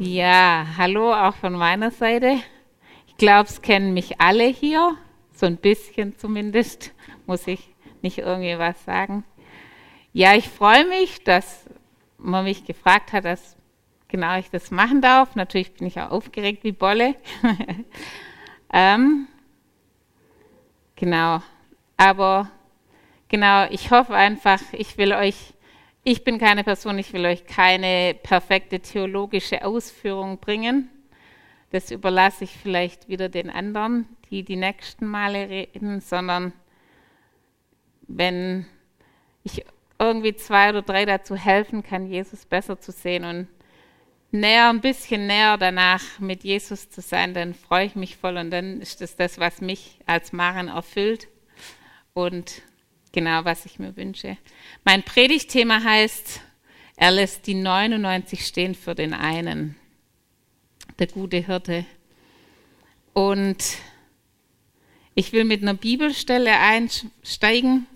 Ja, hallo auch von meiner Seite. Ich glaube, es kennen mich alle hier, so ein bisschen zumindest, muss ich nicht irgendwie was sagen. Ja, ich freue mich, dass man mich gefragt hat, dass genau ich das machen darf. Natürlich bin ich auch aufgeregt wie Bolle. ähm, genau, aber genau, ich hoffe einfach, ich will euch ich bin keine Person, ich will euch keine perfekte theologische Ausführung bringen. Das überlasse ich vielleicht wieder den anderen, die die nächsten Male reden, sondern wenn ich irgendwie zwei oder drei dazu helfen kann, Jesus besser zu sehen und näher, ein bisschen näher danach mit Jesus zu sein, dann freue ich mich voll und dann ist das das, was mich als Maren erfüllt. Und genau, was ich mir wünsche. Mein Predigtthema heißt, er lässt die 99 stehen für den einen, der gute Hirte. Und ich will mit einer Bibelstelle einsteigen,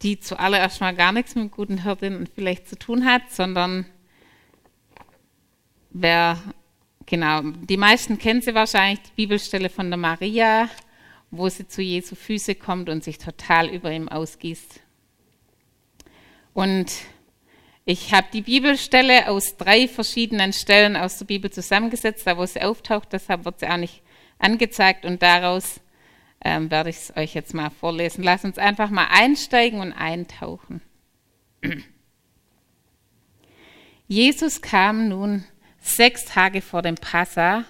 die zuallererst mal gar nichts mit guten Hirten vielleicht zu tun hat, sondern wer, genau, die meisten kennen sie wahrscheinlich, die Bibelstelle von der Maria, wo sie zu Jesu Füße kommt und sich total über ihm ausgießt. Und ich habe die Bibelstelle aus drei verschiedenen Stellen aus der Bibel zusammengesetzt, da wo sie auftaucht, deshalb wird sie auch nicht angezeigt und daraus ähm, werde ich es euch jetzt mal vorlesen. Lass uns einfach mal einsteigen und eintauchen. Jesus kam nun sechs Tage vor dem Passa,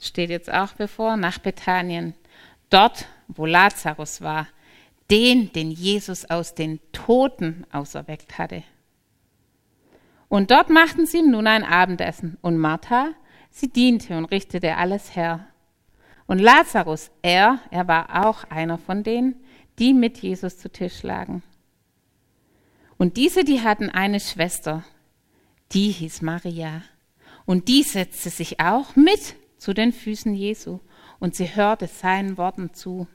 steht jetzt auch bevor, nach Bethanien dort, wo Lazarus war, den, den Jesus aus den Toten auserweckt hatte. Und dort machten sie ihm nun ein Abendessen. Und Martha, sie diente und richtete alles her. Und Lazarus, er, er war auch einer von denen, die mit Jesus zu Tisch lagen. Und diese, die hatten eine Schwester, die hieß Maria. Und die setzte sich auch mit zu den Füßen Jesu und sie hörte seinen Worten zu.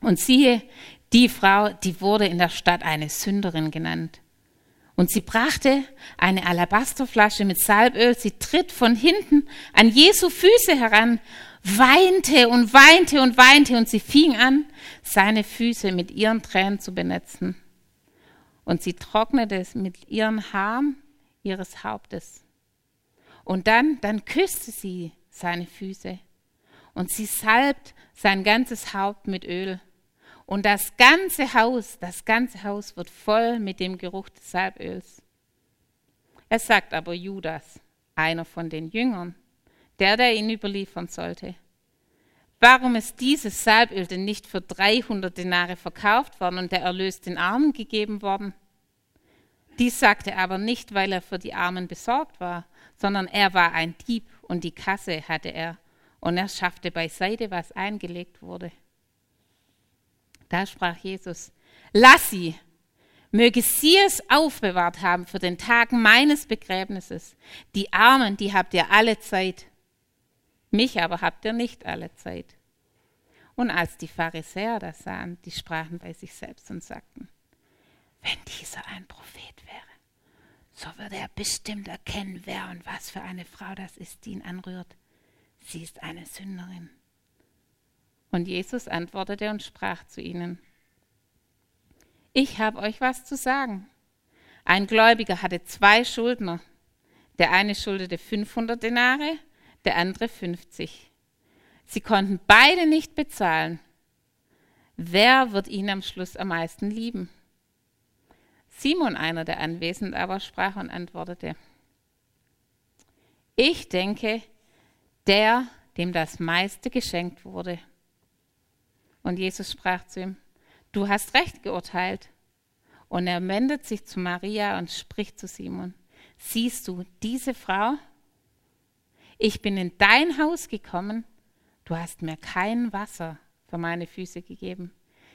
Und siehe, die Frau, die wurde in der Stadt eine Sünderin genannt. Und sie brachte eine Alabasterflasche mit Salböl, sie tritt von hinten an Jesu Füße heran, weinte und weinte und weinte und sie fing an, seine Füße mit ihren Tränen zu benetzen. Und sie trocknete es mit ihren Haaren ihres Hauptes. Und dann, dann küsste sie seine Füße und sie salbt sein ganzes Haupt mit Öl. Und das ganze Haus, das ganze Haus wird voll mit dem Geruch des Salböls. Es sagt aber Judas, einer von den Jüngern, der, der ihn überliefern sollte. Warum ist dieses Salböl denn nicht für 300 Denare verkauft worden und der Erlös den Armen gegeben worden? Dies sagte aber nicht, weil er für die Armen besorgt war, sondern er war ein Dieb und die Kasse hatte er und er schaffte beiseite, was eingelegt wurde. Da sprach Jesus, lass sie, möge sie es aufbewahrt haben für den Tag meines Begräbnisses. Die Armen, die habt ihr alle Zeit, mich aber habt ihr nicht alle Zeit. Und als die Pharisäer das sahen, die sprachen bei sich selbst und sagten, wenn dieser ein Prophet wäre, so würde er bestimmt erkennen, wer und was für eine Frau das ist, die ihn anrührt sie ist eine Sünderin. Und Jesus antwortete und sprach zu ihnen, ich habe euch was zu sagen. Ein Gläubiger hatte zwei Schuldner. Der eine schuldete 500 Denare, der andere 50. Sie konnten beide nicht bezahlen. Wer wird ihn am Schluss am meisten lieben? Simon, einer der Anwesenden, aber sprach und antwortete, ich denke, der, dem das meiste geschenkt wurde. Und Jesus sprach zu ihm, du hast recht geurteilt. Und er wendet sich zu Maria und spricht zu Simon, siehst du diese Frau? Ich bin in dein Haus gekommen, du hast mir kein Wasser für meine Füße gegeben.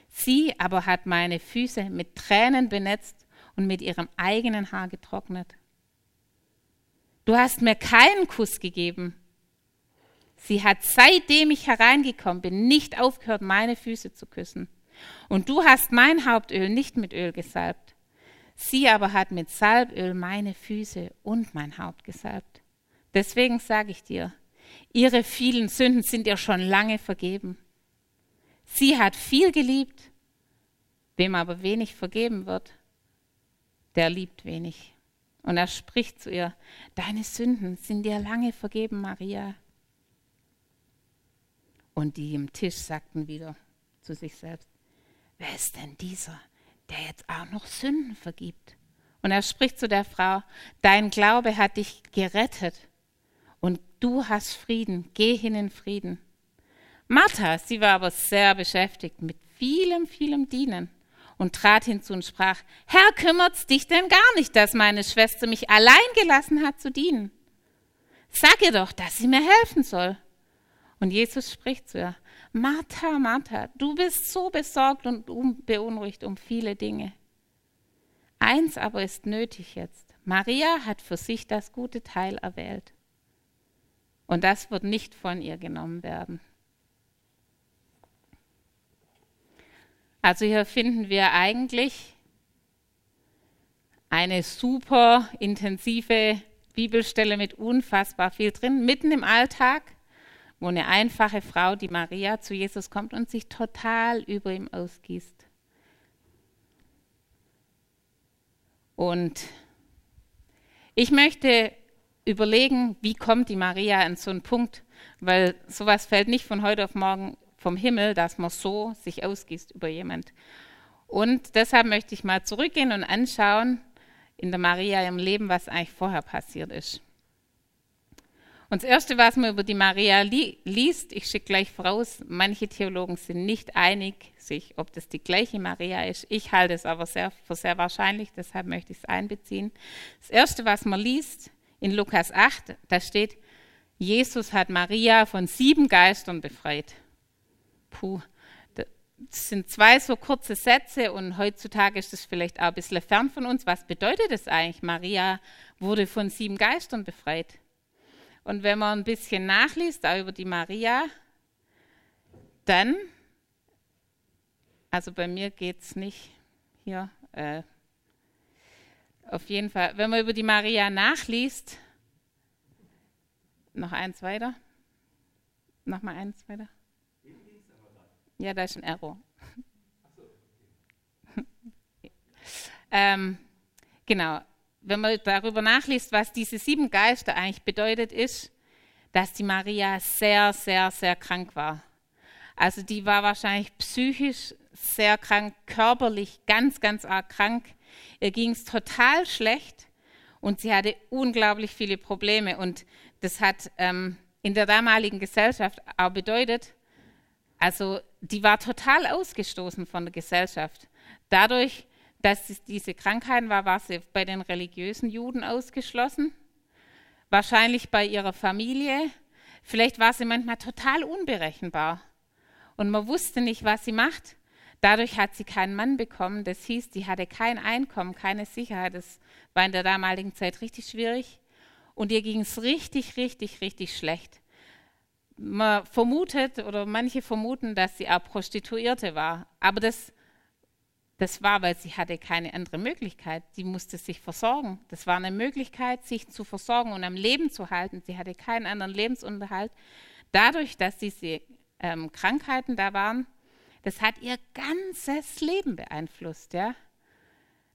Sie aber hat meine Füße mit Tränen benetzt und mit ihrem eigenen Haar getrocknet. Du hast mir keinen Kuss gegeben, Sie hat seitdem ich hereingekommen bin, nicht aufgehört, meine Füße zu küssen. Und du hast mein Hauptöl nicht mit Öl gesalbt. Sie aber hat mit Salböl meine Füße und mein Haupt gesalbt. Deswegen sage ich dir, ihre vielen Sünden sind ihr schon lange vergeben. Sie hat viel geliebt, wem aber wenig vergeben wird, der liebt wenig. Und er spricht zu ihr, deine Sünden sind dir lange vergeben, Maria. Und die im Tisch sagten wieder zu sich selbst, wer ist denn dieser, der jetzt auch noch Sünden vergibt? Und er spricht zu der Frau, dein Glaube hat dich gerettet und du hast Frieden, geh hin in Frieden. Martha, sie war aber sehr beschäftigt mit vielem, vielem Dienen und trat hinzu und sprach, Herr, kümmert's dich denn gar nicht, dass meine Schwester mich allein gelassen hat zu dienen? Sag ihr doch, dass sie mir helfen soll. Und Jesus spricht zu ihr, Martha, Martha, du bist so besorgt und beunruhigt um viele Dinge. Eins aber ist nötig jetzt. Maria hat für sich das gute Teil erwählt. Und das wird nicht von ihr genommen werden. Also hier finden wir eigentlich eine super intensive Bibelstelle mit unfassbar viel drin, mitten im Alltag, wo eine einfache Frau, die Maria, zu Jesus kommt und sich total über ihm ausgießt. Und ich möchte überlegen, wie kommt die Maria an so einen Punkt, weil sowas fällt nicht von heute auf morgen vom Himmel, dass man so sich ausgießt über jemand. Und deshalb möchte ich mal zurückgehen und anschauen in der Maria im Leben, was eigentlich vorher passiert ist. Und das Erste, was man über die Maria li liest, ich schicke gleich voraus, manche Theologen sind nicht einig sich, ob das die gleiche Maria ist. Ich halte es aber sehr, für sehr wahrscheinlich, deshalb möchte ich es einbeziehen. Das Erste, was man liest in Lukas 8, da steht, Jesus hat Maria von sieben Geistern befreit puh, das sind zwei so kurze Sätze und heutzutage ist das vielleicht auch ein bisschen fern von uns. Was bedeutet das eigentlich? Maria wurde von sieben Geistern befreit. Und wenn man ein bisschen nachliest, auch über die Maria, dann, also bei mir geht es nicht hier, äh, auf jeden Fall, wenn man über die Maria nachliest, noch eins weiter, noch mal eins weiter. Ja, da ist ein Error. ähm, genau. Wenn man darüber nachliest, was diese sieben Geister eigentlich bedeutet, ist, dass die Maria sehr, sehr, sehr krank war. Also die war wahrscheinlich psychisch sehr krank, körperlich ganz, ganz arg krank. Ihr ging es total schlecht und sie hatte unglaublich viele Probleme. Und das hat ähm, in der damaligen Gesellschaft auch bedeutet, also die war total ausgestoßen von der Gesellschaft. Dadurch, dass es diese Krankheiten war, war sie bei den religiösen Juden ausgeschlossen. Wahrscheinlich bei ihrer Familie. Vielleicht war sie manchmal total unberechenbar. Und man wusste nicht, was sie macht. Dadurch hat sie keinen Mann bekommen. Das hieß, sie hatte kein Einkommen, keine Sicherheit. Das war in der damaligen Zeit richtig schwierig. Und ihr ging es richtig, richtig, richtig schlecht man vermutet oder manche vermuten, dass sie auch Prostituierte war. Aber das, das war, weil sie hatte keine andere Möglichkeit. Sie musste sich versorgen. Das war eine Möglichkeit, sich zu versorgen und am Leben zu halten. Sie hatte keinen anderen Lebensunterhalt. Dadurch, dass diese ähm, Krankheiten da waren, das hat ihr ganzes Leben beeinflusst. Ja?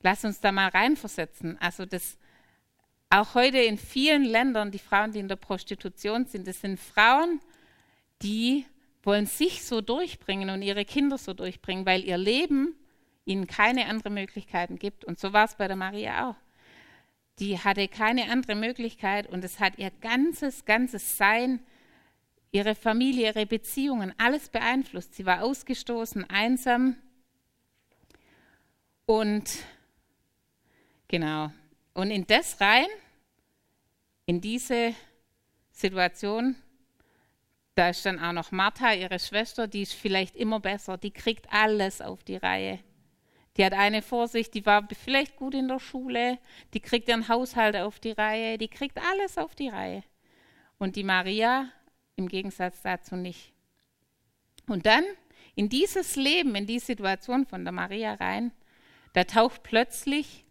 Lass uns da mal reinversetzen. Also das, auch heute in vielen Ländern, die Frauen, die in der Prostitution sind, das sind Frauen, die wollen sich so durchbringen und ihre Kinder so durchbringen, weil ihr Leben ihnen keine andere Möglichkeiten gibt. Und so war es bei der Maria auch. Die hatte keine andere Möglichkeit und es hat ihr ganzes, ganzes Sein, ihre Familie, ihre Beziehungen, alles beeinflusst. Sie war ausgestoßen, einsam und genau. Und in das rein, in diese Situation, da ist dann auch noch Martha, ihre Schwester, die ist vielleicht immer besser, die kriegt alles auf die Reihe. Die hat eine Vorsicht, die war vielleicht gut in der Schule, die kriegt ihren Haushalt auf die Reihe, die kriegt alles auf die Reihe. Und die Maria im Gegensatz dazu nicht. Und dann in dieses Leben, in die Situation von der Maria rein, da taucht plötzlich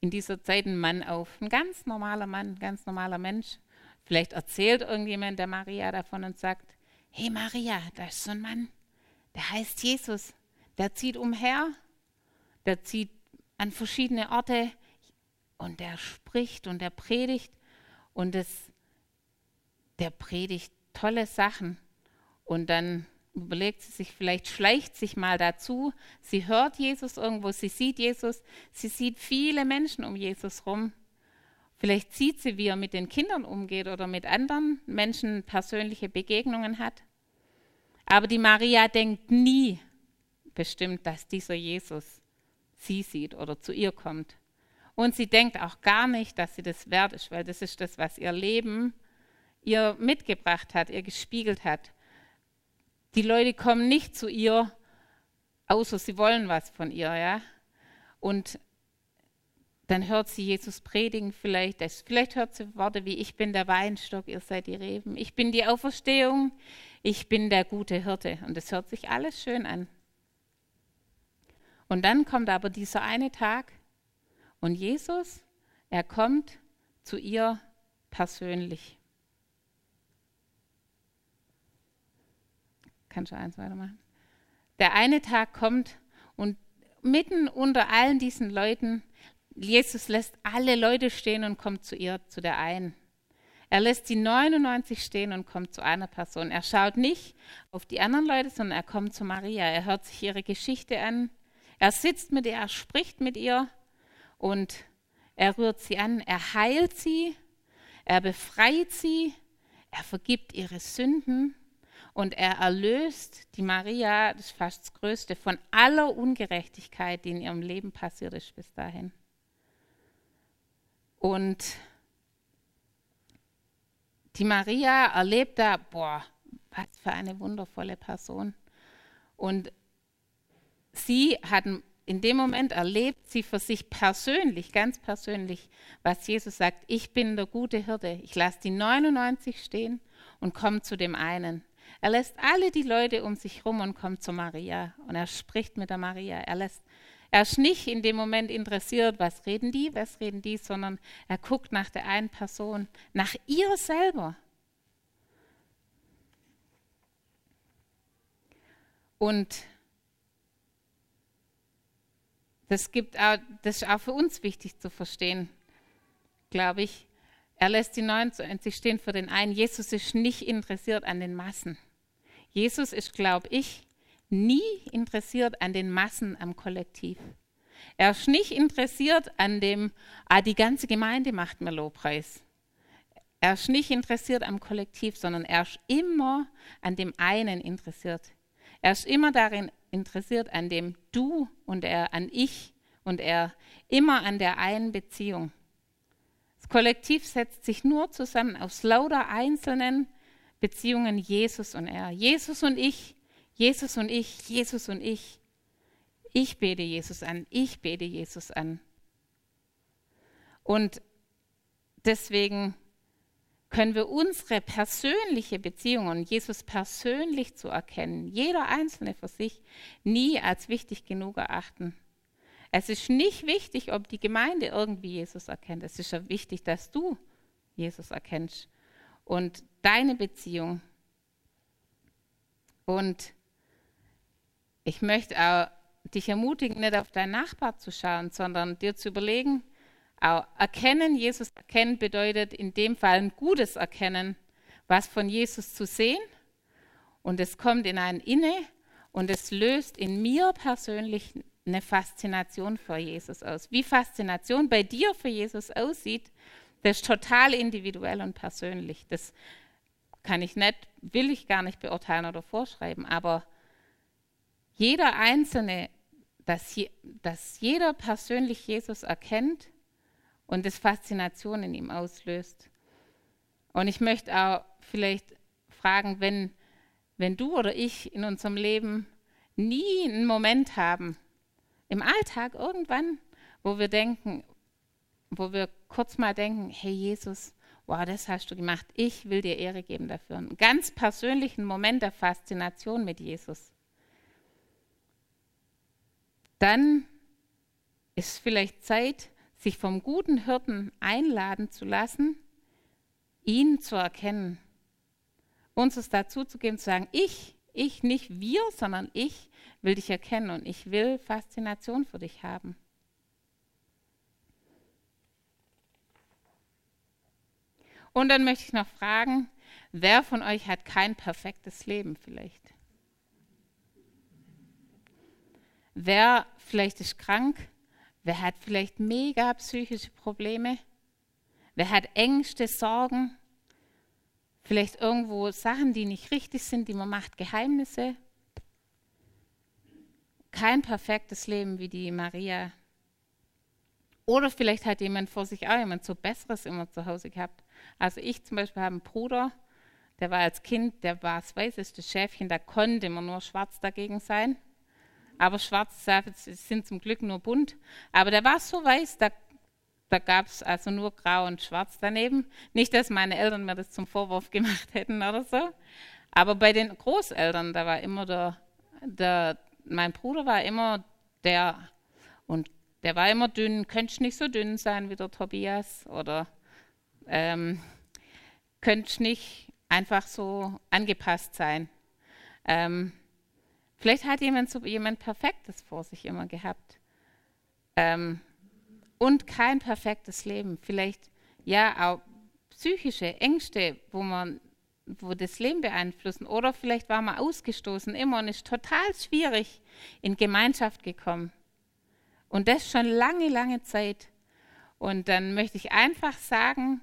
in dieser Zeit ein Mann auf, ein ganz normaler Mann, ein ganz normaler Mensch. Vielleicht erzählt irgendjemand der Maria davon und sagt, hey Maria, da ist so ein Mann, der heißt Jesus, der zieht umher, der zieht an verschiedene Orte und der spricht und der predigt und das, der predigt tolle Sachen. Und dann überlegt sie sich, vielleicht schleicht sich mal dazu. Sie hört Jesus irgendwo, sie sieht Jesus, sie sieht viele Menschen um Jesus rum. Vielleicht sieht sie, wie er mit den Kindern umgeht oder mit anderen Menschen persönliche Begegnungen hat. Aber die Maria denkt nie bestimmt, dass dieser Jesus sie sieht oder zu ihr kommt. Und sie denkt auch gar nicht, dass sie das wert ist, weil das ist das, was ihr Leben ihr mitgebracht hat, ihr gespiegelt hat. Die Leute kommen nicht zu ihr, außer sie wollen was von ihr, ja. Und dann hört sie Jesus predigen vielleicht, vielleicht hört sie Worte wie, ich bin der Weinstock, ihr seid die Reben, ich bin die Auferstehung, ich bin der gute Hirte. Und es hört sich alles schön an. Und dann kommt aber dieser eine Tag und Jesus, er kommt zu ihr persönlich. Kannst du eins weitermachen? Der eine Tag kommt und mitten unter allen diesen Leuten, Jesus lässt alle Leute stehen und kommt zu ihr, zu der einen. Er lässt die 99 stehen und kommt zu einer Person. Er schaut nicht auf die anderen Leute, sondern er kommt zu Maria. Er hört sich ihre Geschichte an. Er sitzt mit ihr, er spricht mit ihr und er rührt sie an. Er heilt sie, er befreit sie, er vergibt ihre Sünden und er erlöst die Maria, das ist fast das Größte, von aller Ungerechtigkeit, die in ihrem Leben passiert ist bis dahin. Und die Maria erlebt da, boah, was für eine wundervolle Person. Und sie hat in dem Moment erlebt sie für sich persönlich, ganz persönlich, was Jesus sagt, ich bin der gute Hirte. Ich lasse die 99 stehen und komme zu dem einen. Er lässt alle die Leute um sich rum und kommt zu Maria. Und er spricht mit der Maria. Er, lässt, er ist nicht in dem Moment interessiert, was reden die, was reden die, sondern er guckt nach der einen Person, nach ihr selber. Und das, gibt auch, das ist auch für uns wichtig zu verstehen, glaube ich. Er lässt die 99 stehen für den einen. Jesus ist nicht interessiert an den Massen. Jesus ist, glaube ich, nie interessiert an den Massen am Kollektiv. Er ist nicht interessiert an dem, ah, die ganze Gemeinde macht mir Lobpreis. Er ist nicht interessiert am Kollektiv, sondern er ist immer an dem einen interessiert. Er ist immer darin interessiert, an dem Du und er, an ich und er, immer an der einen Beziehung. Das Kollektiv setzt sich nur zusammen aus lauter einzelnen Beziehungen Jesus und er. Jesus und ich, Jesus und ich, Jesus und ich. Ich bete Jesus an, ich bete Jesus an. Und deswegen können wir unsere persönliche Beziehung und Jesus persönlich zu erkennen, jeder Einzelne für sich, nie als wichtig genug erachten. Es ist nicht wichtig, ob die Gemeinde irgendwie Jesus erkennt. Es ist ja wichtig, dass du Jesus erkennst und deine Beziehung. Und ich möchte auch dich ermutigen, nicht auf deinen Nachbar zu schauen, sondern dir zu überlegen, auch erkennen, Jesus erkennen bedeutet in dem Fall ein gutes Erkennen, was von Jesus zu sehen. Und es kommt in ein Inne und es löst in mir persönlich eine Faszination für Jesus aus. Wie Faszination bei dir für Jesus aussieht, das ist total individuell und persönlich. Das kann ich nicht, will ich gar nicht beurteilen oder vorschreiben, aber jeder Einzelne, dass, dass jeder persönlich Jesus erkennt und das Faszination in ihm auslöst. Und ich möchte auch vielleicht fragen, wenn, wenn du oder ich in unserem Leben nie einen Moment haben, im Alltag irgendwann, wo wir denken, wo wir kurz mal denken, hey Jesus, wow, das hast du gemacht, ich will dir Ehre geben dafür. Einen ganz persönlichen Moment der Faszination mit Jesus. Dann ist vielleicht Zeit, sich vom guten Hirten einladen zu lassen, ihn zu erkennen. Uns es dazu zu geben, zu sagen, ich, ich, nicht wir, sondern ich will dich erkennen und ich will Faszination für dich haben. Und dann möchte ich noch fragen, wer von euch hat kein perfektes Leben vielleicht? Wer vielleicht ist krank? Wer hat vielleicht mega psychische Probleme? Wer hat Ängste, Sorgen? Vielleicht irgendwo Sachen, die nicht richtig sind, die man macht, Geheimnisse? Kein perfektes Leben wie die Maria. Oder vielleicht hat jemand vor sich auch jemand so Besseres immer zu Hause gehabt. Also ich zum Beispiel habe einen Bruder, der war als Kind, der war das weißeste Schäfchen, da konnte immer nur schwarz dagegen sein. Aber schwarz sind zum Glück nur bunt. Aber der war so weiß, da, da gab es also nur grau und schwarz daneben. Nicht, dass meine Eltern mir das zum Vorwurf gemacht hätten oder so. Aber bei den Großeltern, da war immer der, der mein Bruder war immer der, und der war immer dünn, könnte nicht so dünn sein wie der Tobias oder ähm, könnte nicht einfach so angepasst sein. Ähm, vielleicht hat jemand so jemand Perfektes vor sich immer gehabt. Ähm, und kein perfektes Leben. Vielleicht ja auch psychische Ängste, wo man wo das Leben beeinflussen. Oder vielleicht war man ausgestoßen immer und ist total schwierig in Gemeinschaft gekommen. Und das schon lange, lange Zeit. Und dann möchte ich einfach sagen,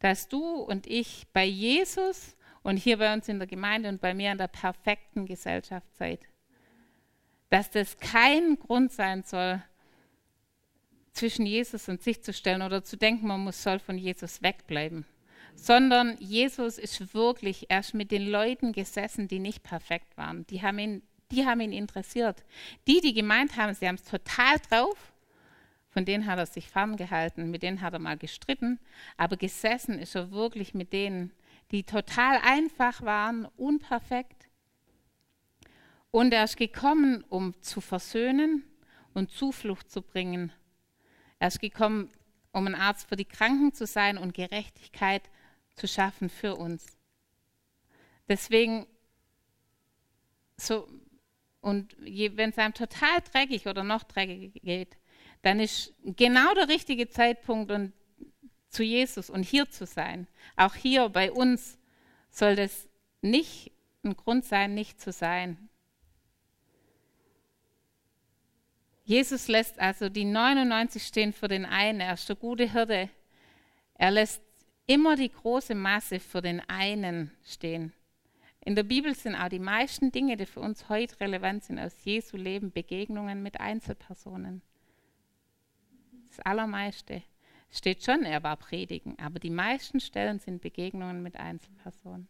dass du und ich bei Jesus und hier bei uns in der Gemeinde und bei mir in der perfekten Gesellschaft seid. Dass das kein Grund sein soll, zwischen Jesus und sich zu stellen oder zu denken, man muss, soll von Jesus wegbleiben sondern Jesus ist wirklich erst mit den Leuten gesessen, die nicht perfekt waren. Die haben ihn, die haben ihn interessiert. Die, die gemeint haben, sie haben es total drauf, von denen hat er sich ferngehalten, mit denen hat er mal gestritten, aber gesessen ist er wirklich mit denen, die total einfach waren, unperfekt. Und er ist gekommen, um zu versöhnen und Zuflucht zu bringen. Er ist gekommen, um ein Arzt für die Kranken zu sein und Gerechtigkeit zu schaffen für uns. Deswegen, so, und wenn es einem total dreckig oder noch dreckiger geht, dann ist genau der richtige Zeitpunkt, und zu Jesus und hier zu sein. Auch hier bei uns soll das nicht ein Grund sein, nicht zu sein. Jesus lässt also die 99 stehen für den einen. Er ist der gute Hirte. Er lässt immer die große Masse für den einen stehen. In der Bibel sind auch die meisten Dinge, die für uns heute relevant sind, aus Jesu Leben Begegnungen mit Einzelpersonen. Das Allermeiste steht schon, er war predigen, aber die meisten Stellen sind Begegnungen mit Einzelpersonen.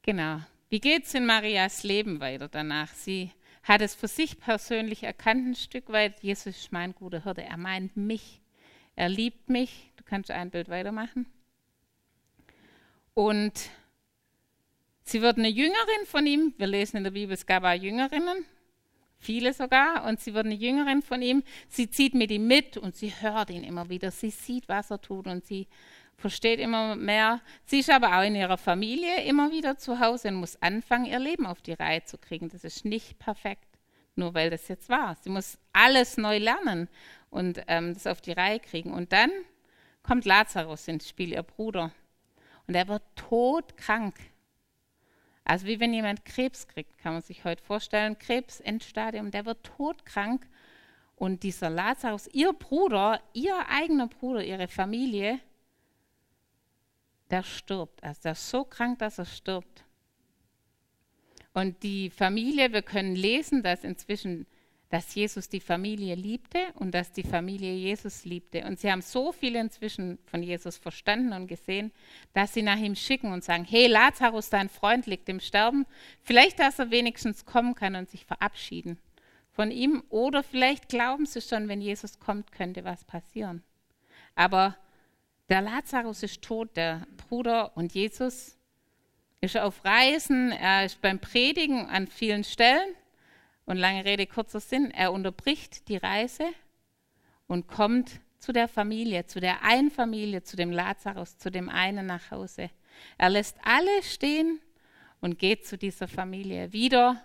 Genau. Wie geht es in Marias Leben weiter danach? Sie hat es für sich persönlich erkannt, ein Stück weit. Jesus ist mein guter Hirte. Er meint mich. Er liebt mich. Du kannst ein Bild weitermachen. Und sie wird eine Jüngerin von ihm. Wir lesen in der Bibel, es gab auch Jüngerinnen, viele sogar. Und sie wird eine Jüngerin von ihm. Sie zieht mit ihm mit und sie hört ihn immer wieder. Sie sieht, was er tut und sie versteht immer mehr. Sie ist aber auch in ihrer Familie immer wieder zu Hause und muss anfangen, ihr Leben auf die Reihe zu kriegen. Das ist nicht perfekt, nur weil das jetzt war. Sie muss alles neu lernen und ähm, das auf die Reihe kriegen. Und dann kommt Lazarus ins Spiel, ihr Bruder. Und er wird todkrank. Also wie wenn jemand Krebs kriegt, kann man sich heute vorstellen. Krebs, Endstadium, der wird todkrank. Und dieser Lazarus, ihr Bruder, ihr eigener Bruder, ihre Familie, der stirbt. Also der ist so krank, dass er stirbt. Und die Familie, wir können lesen, dass inzwischen dass Jesus die Familie liebte und dass die Familie Jesus liebte. Und sie haben so viel inzwischen von Jesus verstanden und gesehen, dass sie nach ihm schicken und sagen, hey Lazarus, dein Freund liegt im Sterben. Vielleicht, dass er wenigstens kommen kann und sich verabschieden von ihm. Oder vielleicht glauben sie schon, wenn Jesus kommt, könnte was passieren. Aber der Lazarus ist tot, der Bruder und Jesus ist auf Reisen, er ist beim Predigen an vielen Stellen und lange Rede, kurzer Sinn, er unterbricht die Reise und kommt zu der Familie, zu der einen Familie, zu dem Lazarus, zu dem einen nach Hause. Er lässt alle stehen und geht zu dieser Familie. Wieder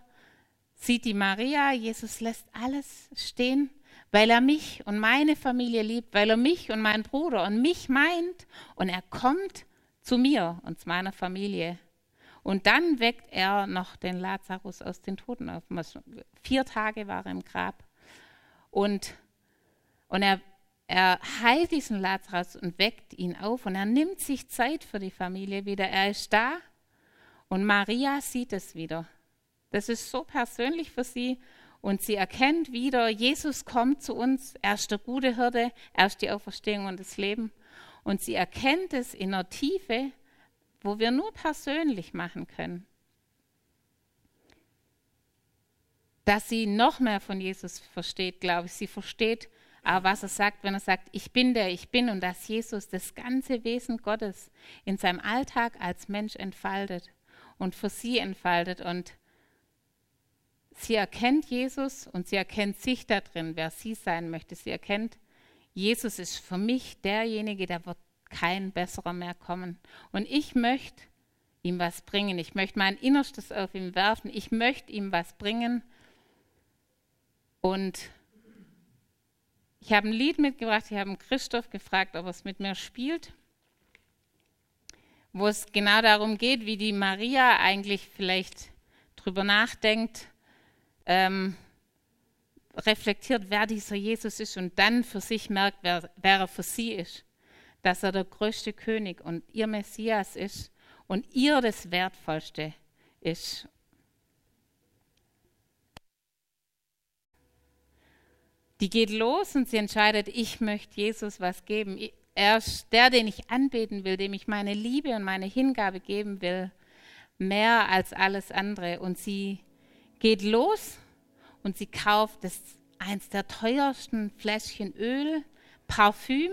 sieht die Maria, Jesus lässt alles stehen, weil er mich und meine Familie liebt, weil er mich und meinen Bruder und mich meint und er kommt zu mir und zu meiner Familie. Und dann weckt er noch den Lazarus aus den Toten auf. Vier Tage war er im Grab. Und, und er, er heilt diesen Lazarus und weckt ihn auf. Und er nimmt sich Zeit für die Familie wieder. Er ist da. Und Maria sieht es wieder. Das ist so persönlich für sie. Und sie erkennt wieder, Jesus kommt zu uns. Er ist der gute Hirte. Er ist die Auferstehung und das Leben. Und sie erkennt es in der Tiefe wo wir nur persönlich machen können. Dass sie noch mehr von Jesus versteht, glaube ich. Sie versteht auch, was er sagt, wenn er sagt, ich bin der, ich bin und dass Jesus das ganze Wesen Gottes in seinem Alltag als Mensch entfaltet und für sie entfaltet. Und sie erkennt Jesus und sie erkennt sich da drin, wer sie sein möchte. Sie erkennt, Jesus ist für mich derjenige, der wird kein besserer mehr kommen. Und ich möchte ihm was bringen. Ich möchte mein Innerstes auf ihn werfen. Ich möchte ihm was bringen. Und ich habe ein Lied mitgebracht. Ich habe Christoph gefragt, ob er es mit mir spielt. Wo es genau darum geht, wie die Maria eigentlich vielleicht drüber nachdenkt, ähm, reflektiert, wer dieser Jesus ist und dann für sich merkt, wer, wer er für sie ist dass er der größte König und ihr Messias ist und ihr das Wertvollste ist. Die geht los und sie entscheidet, ich möchte Jesus was geben. Er ist der, den ich anbeten will, dem ich meine Liebe und meine Hingabe geben will, mehr als alles andere. Und sie geht los und sie kauft das eins der teuersten Fläschchen Öl, Parfüm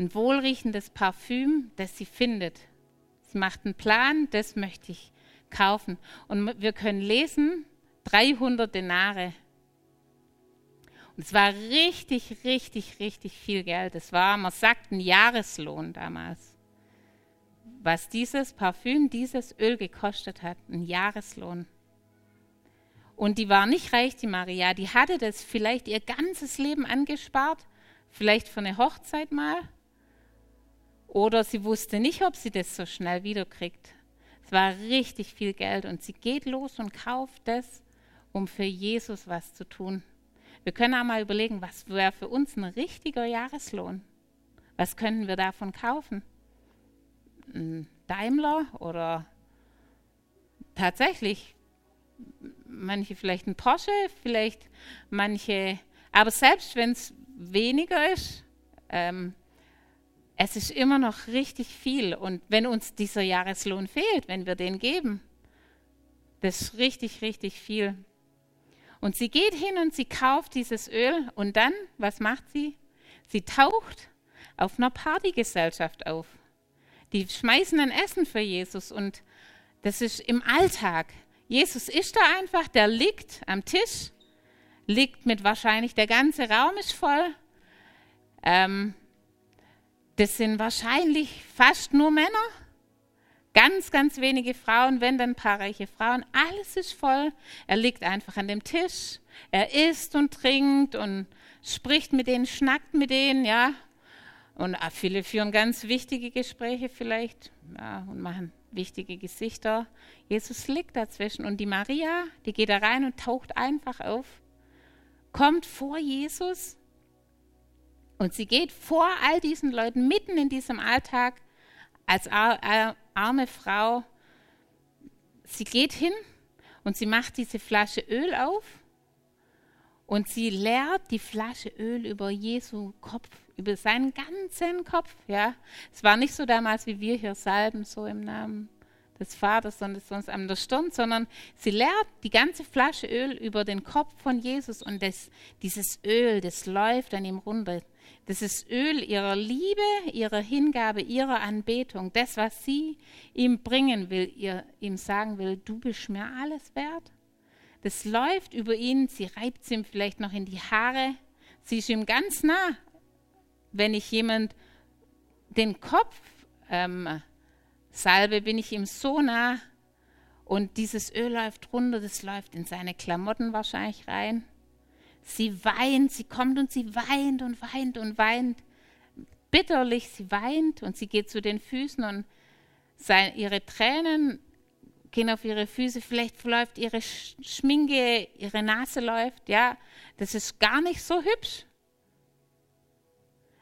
ein wohlriechendes Parfüm, das sie findet. Sie macht einen Plan, das möchte ich kaufen. Und wir können lesen, 300 Denare. Und es war richtig, richtig, richtig viel Geld. Es war, man sagt, ein Jahreslohn damals. Was dieses Parfüm, dieses Öl gekostet hat, ein Jahreslohn. Und die war nicht reich, die Maria. Die hatte das vielleicht ihr ganzes Leben angespart, vielleicht für eine Hochzeit mal oder sie wusste nicht, ob sie das so schnell wiederkriegt. Es war richtig viel Geld und sie geht los und kauft das, um für Jesus was zu tun. Wir können auch mal überlegen, was wäre für uns ein richtiger Jahreslohn? Was können wir davon kaufen? Ein Daimler oder tatsächlich manche vielleicht ein Porsche, vielleicht manche, aber selbst wenn es weniger ist, ähm, es ist immer noch richtig viel. Und wenn uns dieser Jahreslohn fehlt, wenn wir den geben, das ist richtig, richtig viel. Und sie geht hin und sie kauft dieses Öl und dann, was macht sie? Sie taucht auf einer Partygesellschaft auf. Die schmeißen ein Essen für Jesus und das ist im Alltag. Jesus ist da einfach, der liegt am Tisch, liegt mit wahrscheinlich, der ganze Raum ist voll. Ähm, das sind wahrscheinlich fast nur Männer. Ganz, ganz wenige Frauen, wenn dann ein paar reiche Frauen. Alles ist voll. Er liegt einfach an dem Tisch. Er isst und trinkt und spricht mit denen, schnackt mit denen, ja. Und ah, viele führen ganz wichtige Gespräche vielleicht ja, und machen wichtige Gesichter. Jesus liegt dazwischen und die Maria, die geht da rein und taucht einfach auf, kommt vor Jesus und sie geht vor all diesen Leuten mitten in diesem Alltag als arme Frau. Sie geht hin und sie macht diese Flasche Öl auf und sie leert die Flasche Öl über Jesu Kopf, über seinen ganzen Kopf. Ja, es war nicht so damals, wie wir hier salben, so im Namen des Vaters, sondern sonst an der Stirn, sondern sie leert die ganze Flasche Öl über den Kopf von Jesus und das, dieses Öl, das läuft an ihm runter. Das ist Öl ihrer Liebe, ihrer Hingabe, ihrer Anbetung. Das, was sie ihm bringen will, ihr, ihm sagen will, du bist mir alles wert. Das läuft über ihn, sie reibt es ihm vielleicht noch in die Haare, sie ist ihm ganz nah. Wenn ich jemand den Kopf ähm, salbe, bin ich ihm so nah. Und dieses Öl läuft runter, das läuft in seine Klamotten wahrscheinlich rein. Sie weint, sie kommt und sie weint und weint und weint. Bitterlich, sie weint und sie geht zu den Füßen und seine, ihre Tränen gehen auf ihre Füße, vielleicht läuft ihre Schminke, ihre Nase läuft, ja, das ist gar nicht so hübsch.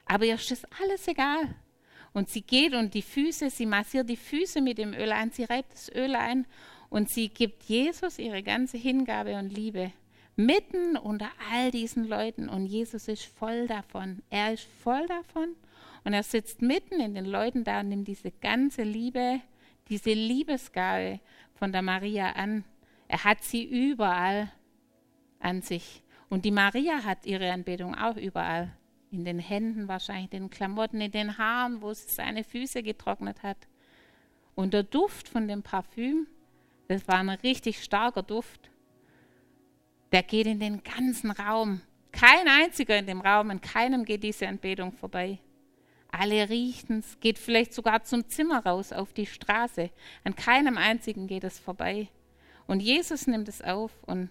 Aber ihr ist das alles egal. Und sie geht und die Füße, sie massiert die Füße mit dem Öl ein, sie reibt das Öl ein und sie gibt Jesus ihre ganze Hingabe und Liebe. Mitten unter all diesen Leuten und Jesus ist voll davon. Er ist voll davon und er sitzt mitten in den Leuten da und nimmt diese ganze Liebe, diese Liebesgabe von der Maria an. Er hat sie überall an sich. Und die Maria hat ihre Anbetung auch überall. In den Händen wahrscheinlich, in den Klamotten, in den Haaren, wo sie seine Füße getrocknet hat. Und der Duft von dem Parfüm, das war ein richtig starker Duft. Der geht in den ganzen Raum. Kein einziger in dem Raum, an keinem geht diese Anbetung vorbei. Alle riechen es, geht vielleicht sogar zum Zimmer raus auf die Straße. An keinem einzigen geht es vorbei. Und Jesus nimmt es auf und,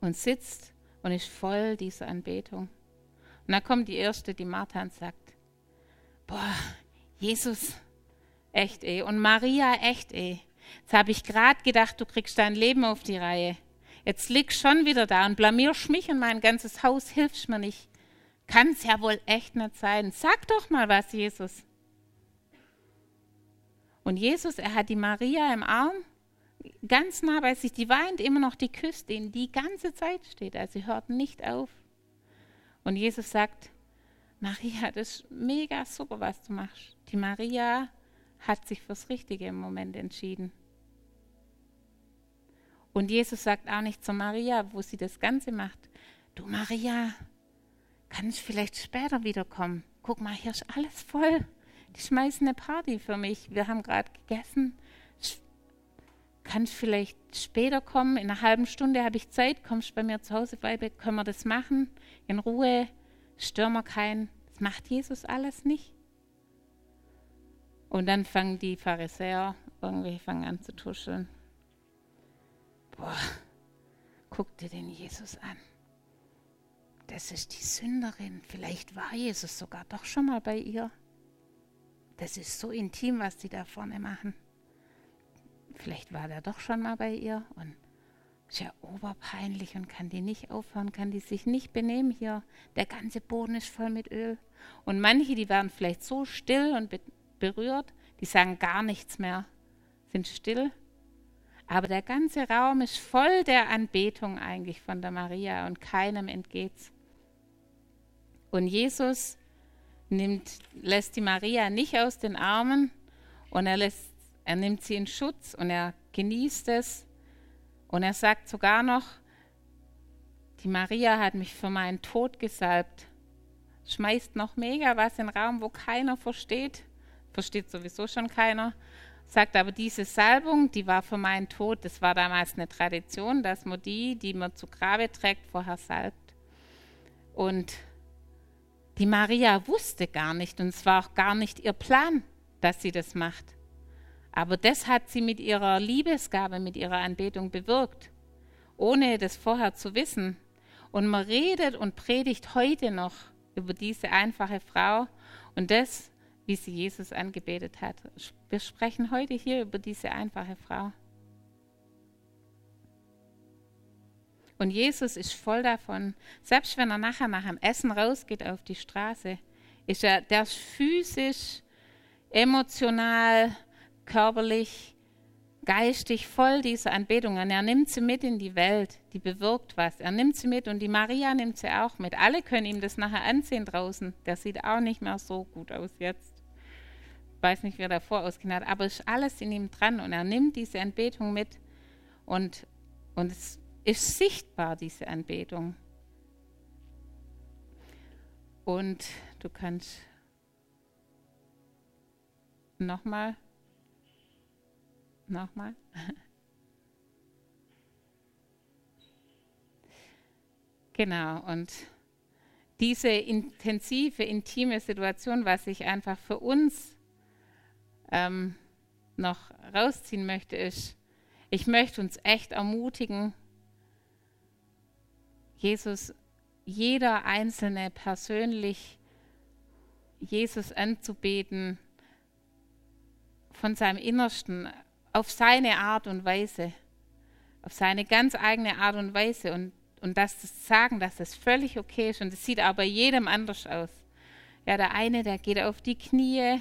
und sitzt und ist voll dieser Anbetung. Und dann kommt die erste, die Martha und sagt, boah, Jesus, echt eh. Und Maria, echt eh. Jetzt habe ich gerade gedacht, du kriegst dein Leben auf die Reihe. Jetzt liegst schon wieder da und blamierst mich und mein ganzes Haus, hilfst mir nicht. Kann es ja wohl echt nicht sein. Sag doch mal was, Jesus. Und Jesus, er hat die Maria im Arm, ganz nah bei sich, die weint immer noch, die küsst ihn, die ganze Zeit steht er, sie hört nicht auf. Und Jesus sagt, Maria, das ist mega super, was du machst. Die Maria hat sich fürs Richtige im Moment entschieden. Und Jesus sagt auch nicht zu Maria, wo sie das Ganze macht, du Maria, kannst vielleicht später wiederkommen. Guck mal, hier ist alles voll. Die schmeißen eine Party für mich. Wir haben gerade gegessen. Kannst vielleicht später kommen? In einer halben Stunde habe ich Zeit. Kommst bei mir zu Hause vorbei? Können wir das machen? In Ruhe? Stören wir keinen? Das macht Jesus alles nicht. Und dann fangen die Pharisäer irgendwie fangen an zu tuscheln. Boah, guck dir den Jesus an das ist die Sünderin. Vielleicht war Jesus sogar doch schon mal bei ihr. Das ist so intim, was die da vorne machen. Vielleicht war der doch schon mal bei ihr und ist ja oberpeinlich und kann die nicht aufhören, kann die sich nicht benehmen hier. Der ganze Boden ist voll mit Öl. Und manche, die werden vielleicht so still und be berührt, die sagen gar nichts mehr, sind still. Aber der ganze Raum ist voll der Anbetung eigentlich von der Maria und keinem entgeht's. Und Jesus nimmt, lässt die Maria nicht aus den Armen und er, lässt, er nimmt sie in Schutz und er genießt es. Und er sagt sogar noch, die Maria hat mich für meinen Tod gesalbt. Schmeißt noch mega was in den Raum, wo keiner versteht. Versteht sowieso schon keiner. Sagt aber, diese Salbung, die war für meinen Tod. Das war damals eine Tradition, dass man die, die man zu Grabe trägt, vorher salbt. Und die Maria wusste gar nicht und es war auch gar nicht ihr Plan, dass sie das macht. Aber das hat sie mit ihrer Liebesgabe, mit ihrer Anbetung bewirkt, ohne das vorher zu wissen. Und man redet und predigt heute noch über diese einfache Frau und das, wie sie Jesus angebetet hat. Wir sprechen heute hier über diese einfache Frau. Und Jesus ist voll davon. Selbst wenn er nachher nach dem Essen rausgeht auf die Straße, ist er der ist physisch, emotional, körperlich, geistig voll dieser Anbetung. Und er nimmt sie mit in die Welt, die bewirkt was. Er nimmt sie mit und die Maria nimmt sie auch mit. Alle können ihm das nachher ansehen draußen. Der sieht auch nicht mehr so gut aus jetzt. Weiß nicht, wie er davor ausgesehen hat, aber es ist alles in ihm dran und er nimmt diese Anbetung mit und, und es ist sichtbar, diese Anbetung. Und du kannst nochmal, nochmal. Genau, und diese intensive, intime Situation, was ich einfach für uns ähm, noch rausziehen möchte, ist, ich möchte uns echt ermutigen, Jesus, jeder Einzelne persönlich Jesus anzubeten, von seinem Innersten, auf seine Art und Weise, auf seine ganz eigene Art und Weise und, und das zu sagen, dass das völlig okay ist und es sieht aber jedem anders aus. Ja, der eine, der geht auf die Knie,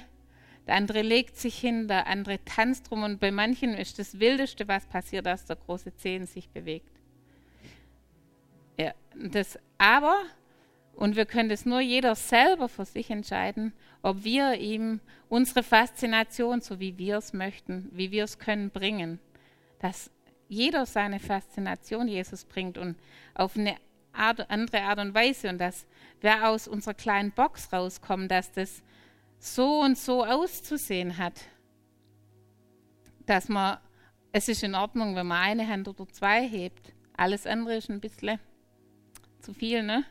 der andere legt sich hin, der andere tanzt rum und bei manchen ist das Wildeste, was passiert, dass der große Zehen sich bewegt. Ja, das, aber, und wir können das nur jeder selber für sich entscheiden, ob wir ihm unsere Faszination, so wie wir es möchten, wie wir es können, bringen. Dass jeder seine Faszination Jesus bringt und auf eine Art, andere Art und Weise und dass wir aus unserer kleinen Box rauskommen, dass das so und so auszusehen hat. Dass man, es ist in Ordnung, wenn man eine Hand oder zwei hebt. Alles andere ist ein bisschen zu viel, ne?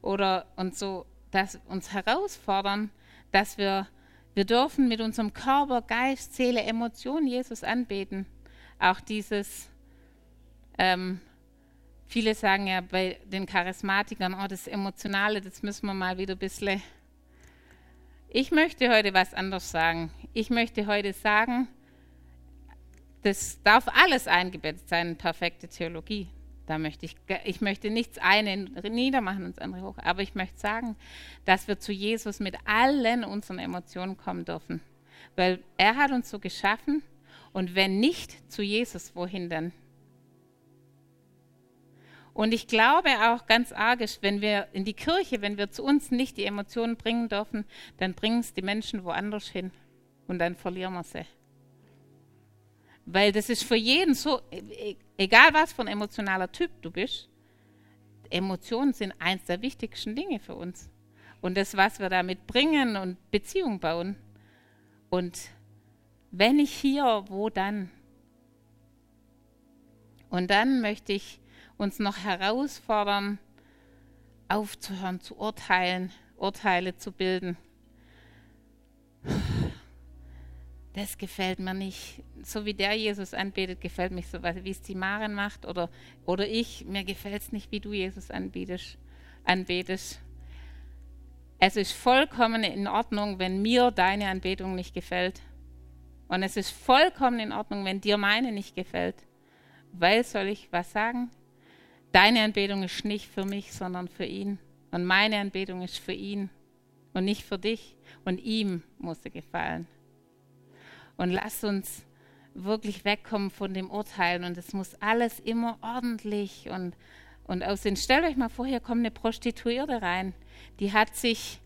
Oder und so, dass uns herausfordern, dass wir, wir dürfen mit unserem Körper, Geist, Seele, Emotion Jesus anbeten. Auch dieses, ähm, viele sagen ja bei den Charismatikern, oh, das Emotionale, das müssen wir mal wieder ein bisschen. Ich möchte heute was anderes sagen. Ich möchte heute sagen, das darf alles eingebettet sein in perfekte Theologie. Da möchte ich, ich möchte nichts eine niedermachen und das andere hoch. Aber ich möchte sagen, dass wir zu Jesus mit allen unseren Emotionen kommen dürfen. Weil er hat uns so geschaffen und wenn nicht zu Jesus, wohin denn? Und ich glaube auch ganz argisch, wenn wir in die Kirche, wenn wir zu uns nicht die Emotionen bringen dürfen, dann bringen es die Menschen woanders hin und dann verlieren wir sie. Weil das ist für jeden so, e, e, egal was für ein emotionaler Typ du bist, Emotionen sind eins der wichtigsten Dinge für uns. Und das, was wir damit bringen und Beziehung bauen. Und wenn nicht hier, wo dann? Und dann möchte ich uns noch herausfordern, aufzuhören zu urteilen, Urteile zu bilden das gefällt mir nicht. So wie der Jesus anbetet, gefällt mich so, wie es die Maren macht. Oder, oder ich, mir gefällt es nicht, wie du Jesus anbietest, anbetest. Es ist vollkommen in Ordnung, wenn mir deine Anbetung nicht gefällt. Und es ist vollkommen in Ordnung, wenn dir meine nicht gefällt. Weil, soll ich was sagen? Deine Anbetung ist nicht für mich, sondern für ihn. Und meine Anbetung ist für ihn und nicht für dich. Und ihm muss sie gefallen. Und lasst uns wirklich wegkommen von dem Urteilen. Und es muss alles immer ordentlich und, und aussehen. Stellt euch mal vor, hier kommt eine Prostituierte rein. Die hat sich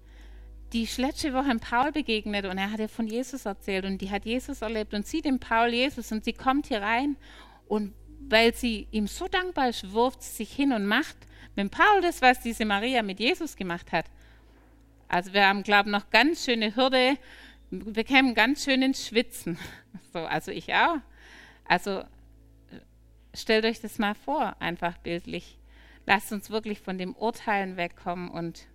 die letzte Woche Paul begegnet und er hat ihr von Jesus erzählt und die hat Jesus erlebt und sieht im Paul Jesus und sie kommt hier rein und weil sie ihm so dankbar ist, wirft sie sich hin und macht mit Paul das, was diese Maria mit Jesus gemacht hat. Also wir haben, glaube ich, noch ganz schöne Hürde wir kämen ganz schön ins Schwitzen. So, also ich auch. Also stellt euch das mal vor, einfach bildlich. Lasst uns wirklich von dem Urteilen wegkommen. Und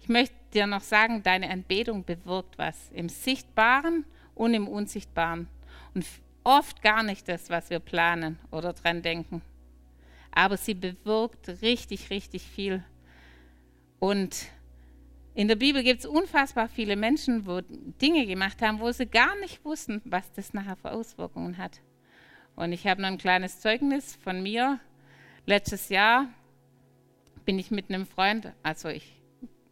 ich möchte dir noch sagen, deine Anbetung bewirkt was im Sichtbaren und im Unsichtbaren. Und oft gar nicht das, was wir planen oder dran denken. Aber sie bewirkt richtig, richtig viel. Und in der Bibel gibt es unfassbar viele Menschen, wo Dinge gemacht haben, wo sie gar nicht wussten, was das nachher für Auswirkungen hat. Und ich habe noch ein kleines Zeugnis von mir. Letztes Jahr bin ich mit einem Freund, also ich,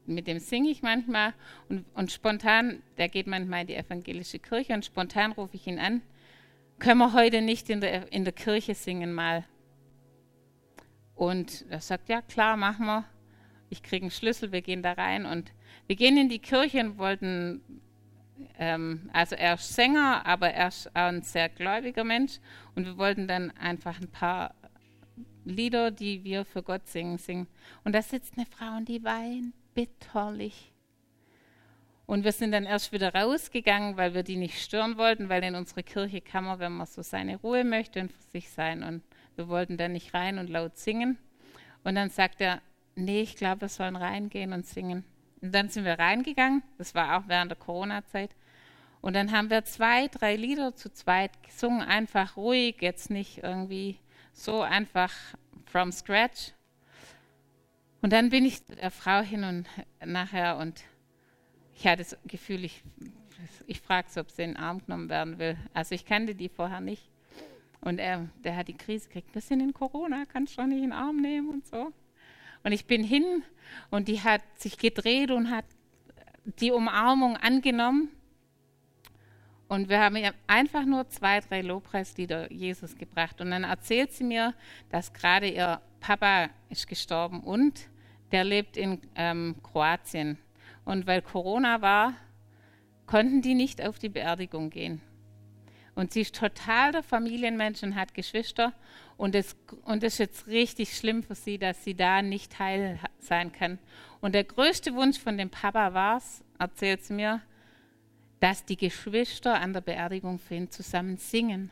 mit dem singe ich manchmal und, und spontan, der geht manchmal in die evangelische Kirche und spontan rufe ich ihn an, können wir heute nicht in der, in der Kirche singen mal? Und er sagt, ja klar, machen wir ich kriege einen Schlüssel, wir gehen da rein und wir gehen in die Kirche und wollten, ähm, also er ist Sänger, aber er ist ein sehr gläubiger Mensch und wir wollten dann einfach ein paar Lieder, die wir für Gott singen, singen. Und da sitzt eine Frau und die weint bitterlich. Und wir sind dann erst wieder rausgegangen, weil wir die nicht stören wollten, weil in unsere Kirche kann man, wenn man so seine Ruhe möchte und für sich sein. Und wir wollten dann nicht rein und laut singen. Und dann sagt er, nee, ich glaube, wir sollen reingehen und singen. Und dann sind wir reingegangen, das war auch während der Corona-Zeit. Und dann haben wir zwei, drei Lieder zu zweit gesungen, einfach ruhig, jetzt nicht irgendwie so einfach from scratch. Und dann bin ich der Frau hin und nachher und ich hatte das Gefühl, ich, ich frage sie, ob sie in den Arm genommen werden will. Also ich kannte die vorher nicht. Und er, der hat die Krise gekriegt, wir sind in Corona, kannst du doch nicht in den Arm nehmen und so. Und ich bin hin und die hat sich gedreht und hat die Umarmung angenommen. Und wir haben ihr einfach nur zwei, drei Lobpreislieder Jesus gebracht. Und dann erzählt sie mir, dass gerade ihr Papa ist gestorben und der lebt in ähm, Kroatien. Und weil Corona war, konnten die nicht auf die Beerdigung gehen. Und sie ist total der Familienmensch und hat Geschwister. Und es und ist jetzt richtig schlimm für sie, dass sie da nicht teil sein kann. Und der größte Wunsch von dem Papa war es, erzählt sie mir, dass die Geschwister an der Beerdigung für ihn zusammen singen.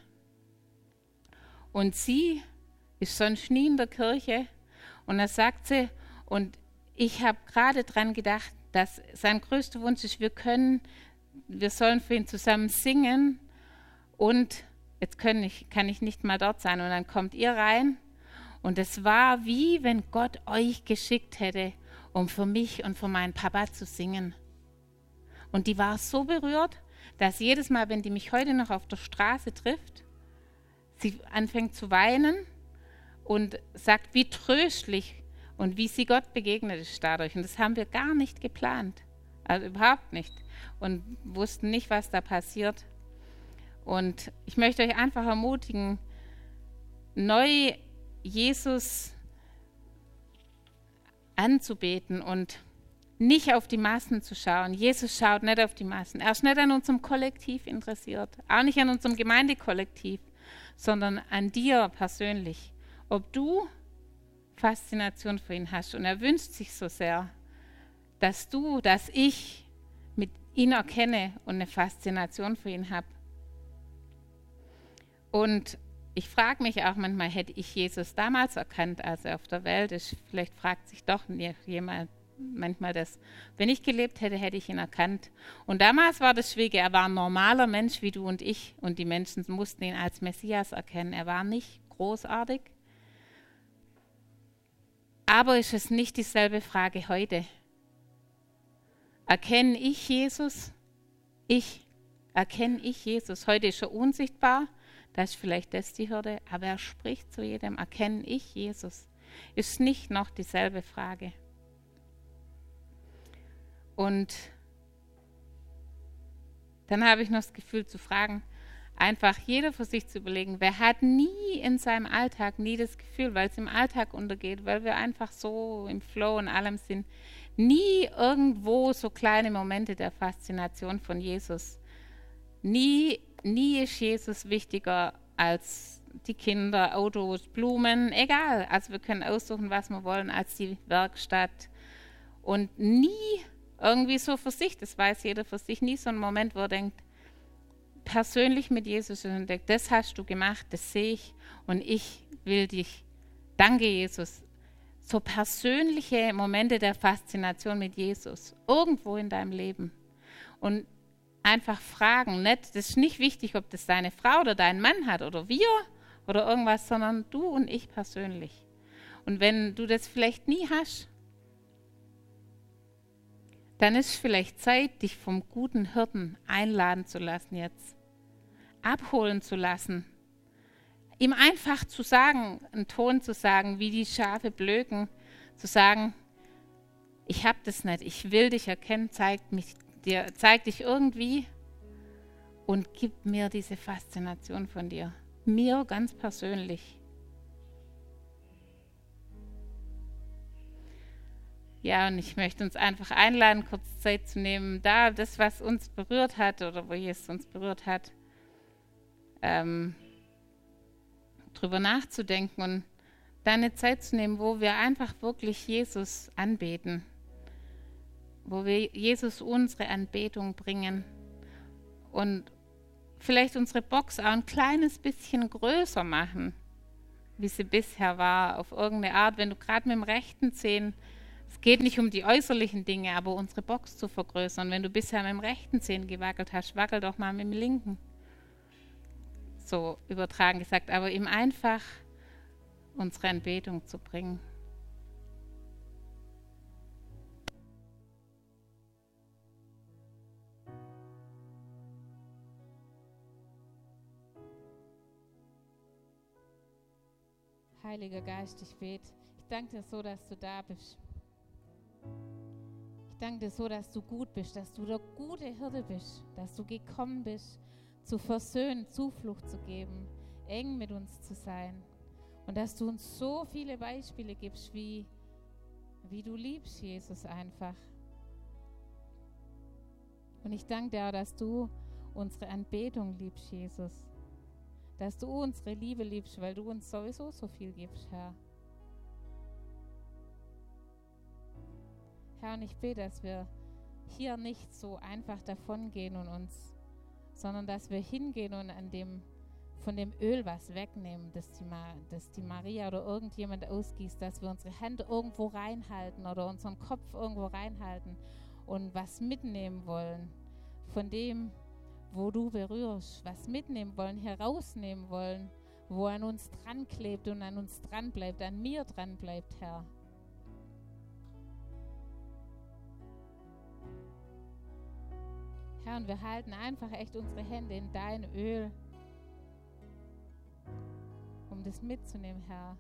Und sie ist sonst nie in der Kirche. Und da sagt sie, und ich habe gerade dran gedacht, dass sein größter Wunsch ist, wir können, wir sollen für ihn zusammen singen und jetzt können ich, kann ich nicht mal dort sein. Und dann kommt ihr rein und es war wie wenn Gott euch geschickt hätte, um für mich und für meinen Papa zu singen. Und die war so berührt, dass jedes Mal, wenn die mich heute noch auf der Straße trifft, sie anfängt zu weinen und sagt, wie tröstlich und wie sie Gott begegnet ist dadurch. Und das haben wir gar nicht geplant. Also überhaupt nicht. Und wussten nicht, was da passiert. Und ich möchte euch einfach ermutigen, neu Jesus anzubeten und nicht auf die Massen zu schauen. Jesus schaut nicht auf die Massen. Er ist nicht an unserem Kollektiv interessiert, auch nicht an unserem Gemeindekollektiv, sondern an dir persönlich. Ob du Faszination für ihn hast und er wünscht sich so sehr, dass du, dass ich mit ihn erkenne und eine Faszination für ihn habe. Und ich frage mich auch manchmal, hätte ich Jesus damals erkannt, als er auf der Welt ist? Vielleicht fragt sich doch jemand manchmal das. Wenn ich gelebt hätte, hätte ich ihn erkannt. Und damals war das schwierig. Er war ein normaler Mensch wie du und ich. Und die Menschen mussten ihn als Messias erkennen. Er war nicht großartig. Aber ist es nicht dieselbe Frage heute? Erkenne ich Jesus? Ich. Erkenne ich Jesus? Heute ist er unsichtbar. Das ist vielleicht das die Hürde, aber er spricht zu jedem, erkenne ich Jesus? Ist nicht noch dieselbe Frage. Und dann habe ich noch das Gefühl zu fragen, einfach jeder für sich zu überlegen, wer hat nie in seinem Alltag, nie das Gefühl, weil es im Alltag untergeht, weil wir einfach so im Flow und allem sind, nie irgendwo so kleine Momente der Faszination von Jesus. Nie nie ist Jesus wichtiger als die Kinder, Autos, Blumen, egal. Also wir können aussuchen, was wir wollen, als die Werkstatt. Und nie irgendwie so für sich, das weiß jeder für sich, nie so ein Moment, wo er denkt, persönlich mit Jesus und denkt, das hast du gemacht, das sehe ich und ich will dich. Danke, Jesus. So persönliche Momente der Faszination mit Jesus, irgendwo in deinem Leben. Und einfach fragen. Nicht, das ist nicht wichtig, ob das deine Frau oder dein Mann hat oder wir oder irgendwas, sondern du und ich persönlich. Und wenn du das vielleicht nie hast, dann ist vielleicht Zeit, dich vom guten Hirten einladen zu lassen jetzt, abholen zu lassen, ihm einfach zu sagen, einen Ton zu sagen, wie die Schafe blöken, zu sagen, ich habe das nicht, ich will dich erkennen, zeig mich dir, zeig dich irgendwie und gib mir diese Faszination von dir. Mir ganz persönlich. Ja, und ich möchte uns einfach einladen, kurz Zeit zu nehmen, da das, was uns berührt hat oder wo Jesus uns berührt hat, ähm, drüber nachzudenken und dann eine Zeit zu nehmen, wo wir einfach wirklich Jesus anbeten wo wir Jesus unsere Anbetung bringen und vielleicht unsere Box auch ein kleines bisschen größer machen. wie sie bisher war, auf irgendeine Art, wenn du gerade mit dem rechten Zehen, es geht nicht um die äußerlichen Dinge, aber unsere Box zu vergrößern. Wenn du bisher mit dem rechten Zehen gewackelt hast, wackel doch mal mit dem linken. So übertragen gesagt, aber ihm einfach unsere Anbetung zu bringen. Heiliger Geist, ich bete. Ich danke dir so, dass du da bist. Ich danke dir so, dass du gut bist, dass du der gute Hirte bist, dass du gekommen bist, zu versöhnen, Zuflucht zu geben, eng mit uns zu sein. Und dass du uns so viele Beispiele gibst, wie, wie du liebst, Jesus, einfach. Und ich danke dir, dass du unsere Anbetung liebst, Jesus dass du unsere Liebe liebst, weil du uns sowieso so viel gibst, Herr. Herr, und ich bete, dass wir hier nicht so einfach davongehen und uns, sondern dass wir hingehen und an dem, von dem Öl was wegnehmen, das die, das die Maria oder irgendjemand ausgießt, dass wir unsere Hände irgendwo reinhalten oder unseren Kopf irgendwo reinhalten und was mitnehmen wollen von dem, wo du berührst, was mitnehmen wollen, herausnehmen wollen, wo an uns dran klebt und an uns dran bleibt, an mir dran bleibt, Herr. Herr, und wir halten einfach echt unsere Hände in dein Öl, um das mitzunehmen, Herr.